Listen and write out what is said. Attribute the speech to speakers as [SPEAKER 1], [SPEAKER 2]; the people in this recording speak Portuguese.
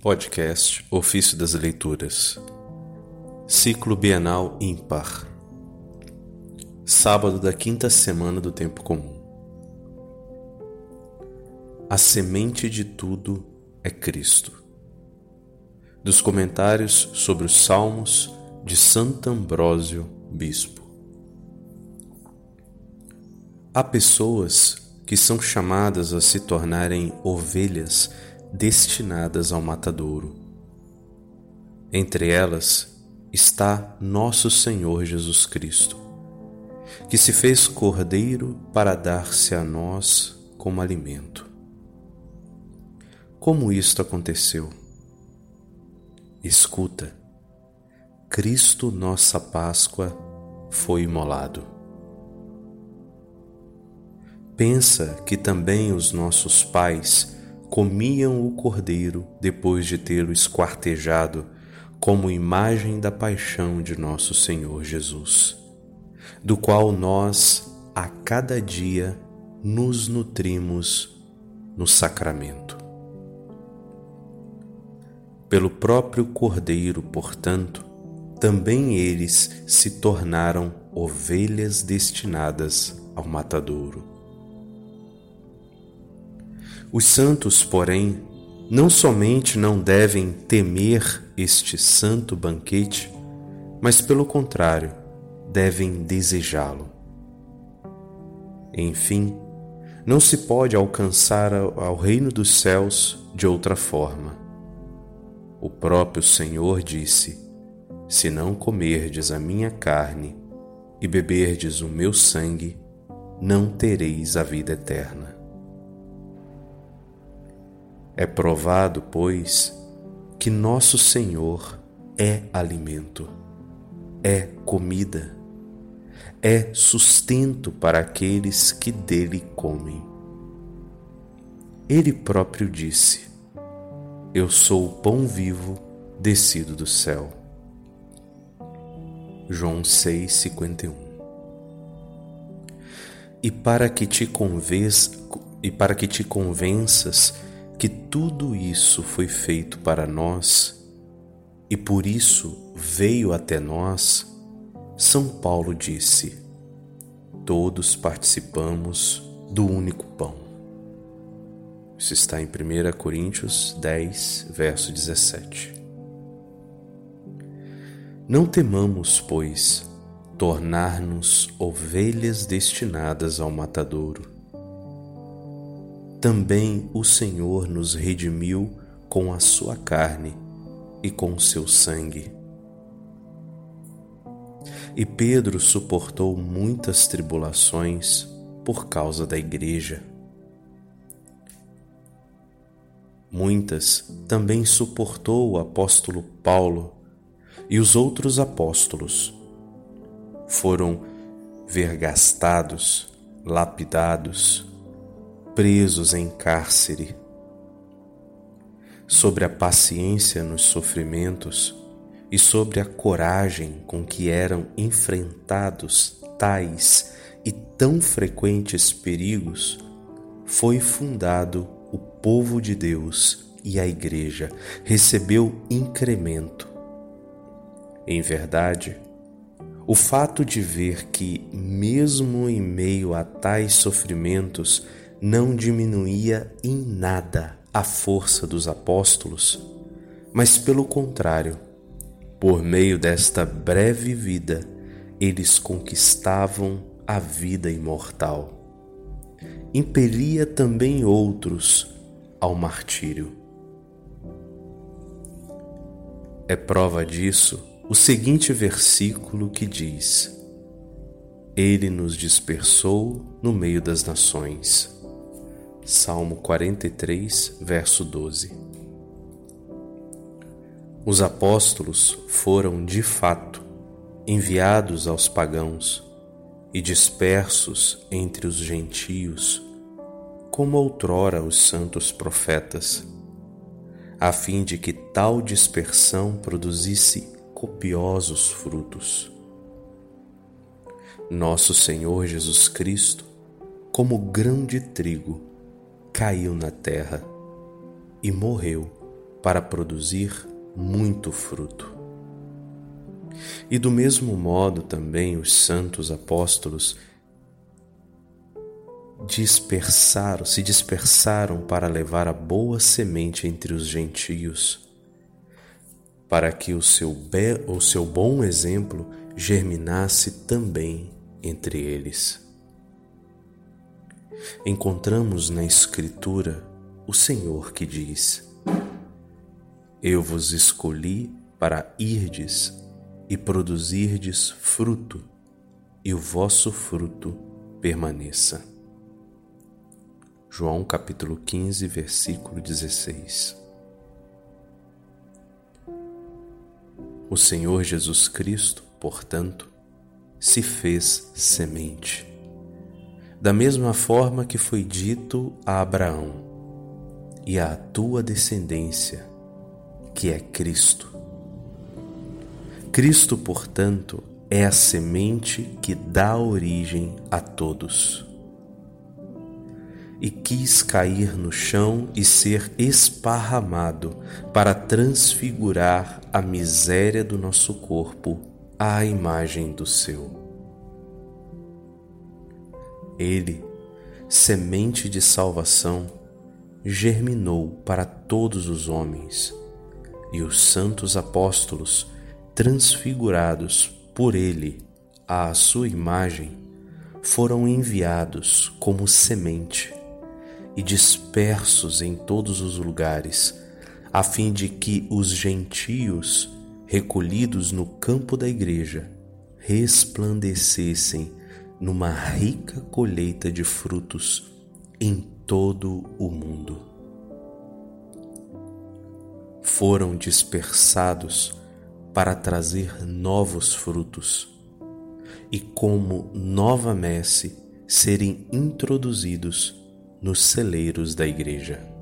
[SPEAKER 1] Podcast Ofício das Leituras Ciclo Bienal Ímpar Sábado da quinta semana do Tempo Comum A semente de tudo é Cristo. Dos comentários sobre os Salmos de Santo Ambrósio, Bispo. Há pessoas que são chamadas a se tornarem ovelhas destinadas ao matadouro. Entre elas está nosso Senhor Jesus Cristo, que se fez cordeiro para dar-se a nós como alimento. Como isto aconteceu? Escuta, Cristo, nossa Páscoa, foi imolado. Pensa que também os nossos pais comiam o cordeiro depois de tê-lo esquartejado, como imagem da paixão de nosso Senhor Jesus, do qual nós a cada dia nos nutrimos no sacramento. Pelo próprio Cordeiro, portanto, também eles se tornaram ovelhas destinadas ao matadouro. Os santos, porém, não somente não devem temer este santo banquete, mas, pelo contrário, devem desejá-lo. Enfim, não se pode alcançar ao reino dos céus de outra forma. O próprio Senhor disse: Se não comerdes a minha carne e beberdes o meu sangue, não tereis a vida eterna. É provado, pois, que nosso Senhor é alimento, é comida, é sustento para aqueles que dele comem. Ele próprio disse: Eu sou o pão vivo descido do céu. João 6:51 E para que te e para que te convenças que tudo isso foi feito para nós e por isso veio até nós, São Paulo disse: Todos participamos do único pão. Isso está em 1 Coríntios 10, verso 17. Não temamos, pois, tornar-nos ovelhas destinadas ao matadouro também o Senhor nos redimiu com a sua carne e com seu sangue. E Pedro suportou muitas tribulações por causa da Igreja. Muitas também suportou o apóstolo Paulo e os outros apóstolos. Foram vergastados, lapidados, presos em cárcere, sobre a paciência nos sofrimentos e sobre a coragem com que eram enfrentados tais e tão frequentes perigos, foi fundado o povo de Deus e a Igreja recebeu incremento. Em verdade, o fato de ver que, mesmo em meio a tais sofrimentos, não diminuía em nada a força dos apóstolos, mas pelo contrário, por meio desta breve vida, eles conquistavam a vida imortal. Impelia também outros ao martírio. É prova disso o seguinte versículo que diz: Ele nos dispersou no meio das nações Salmo 43, verso 12. Os apóstolos foram, de fato, enviados aos pagãos e dispersos entre os gentios, como outrora os santos profetas, a fim de que tal dispersão produzisse copiosos frutos. Nosso Senhor Jesus Cristo, como grão de trigo, caiu na terra e morreu para produzir muito fruto. E do mesmo modo também os santos apóstolos dispersaram, se dispersaram para levar a boa semente entre os gentios, para que o seu, be, o seu bom exemplo germinasse também entre eles. Encontramos na Escritura o Senhor que diz: Eu vos escolhi para irdes e produzirdes fruto, e o vosso fruto permaneça. João capítulo 15, versículo 16. O Senhor Jesus Cristo, portanto, se fez semente. Da mesma forma que foi dito a Abraão, e à tua descendência, que é Cristo. Cristo, portanto, é a semente que dá origem a todos e quis cair no chão e ser esparramado para transfigurar a miséria do nosso corpo à imagem do seu. Ele, semente de salvação, germinou para todos os homens, e os santos apóstolos, transfigurados por ele à sua imagem, foram enviados como semente e dispersos em todos os lugares, a fim de que os gentios, recolhidos no campo da igreja, resplandecessem numa rica colheita de frutos em todo o mundo. Foram dispersados para trazer novos frutos e, como nova messe, serem introduzidos nos celeiros da igreja.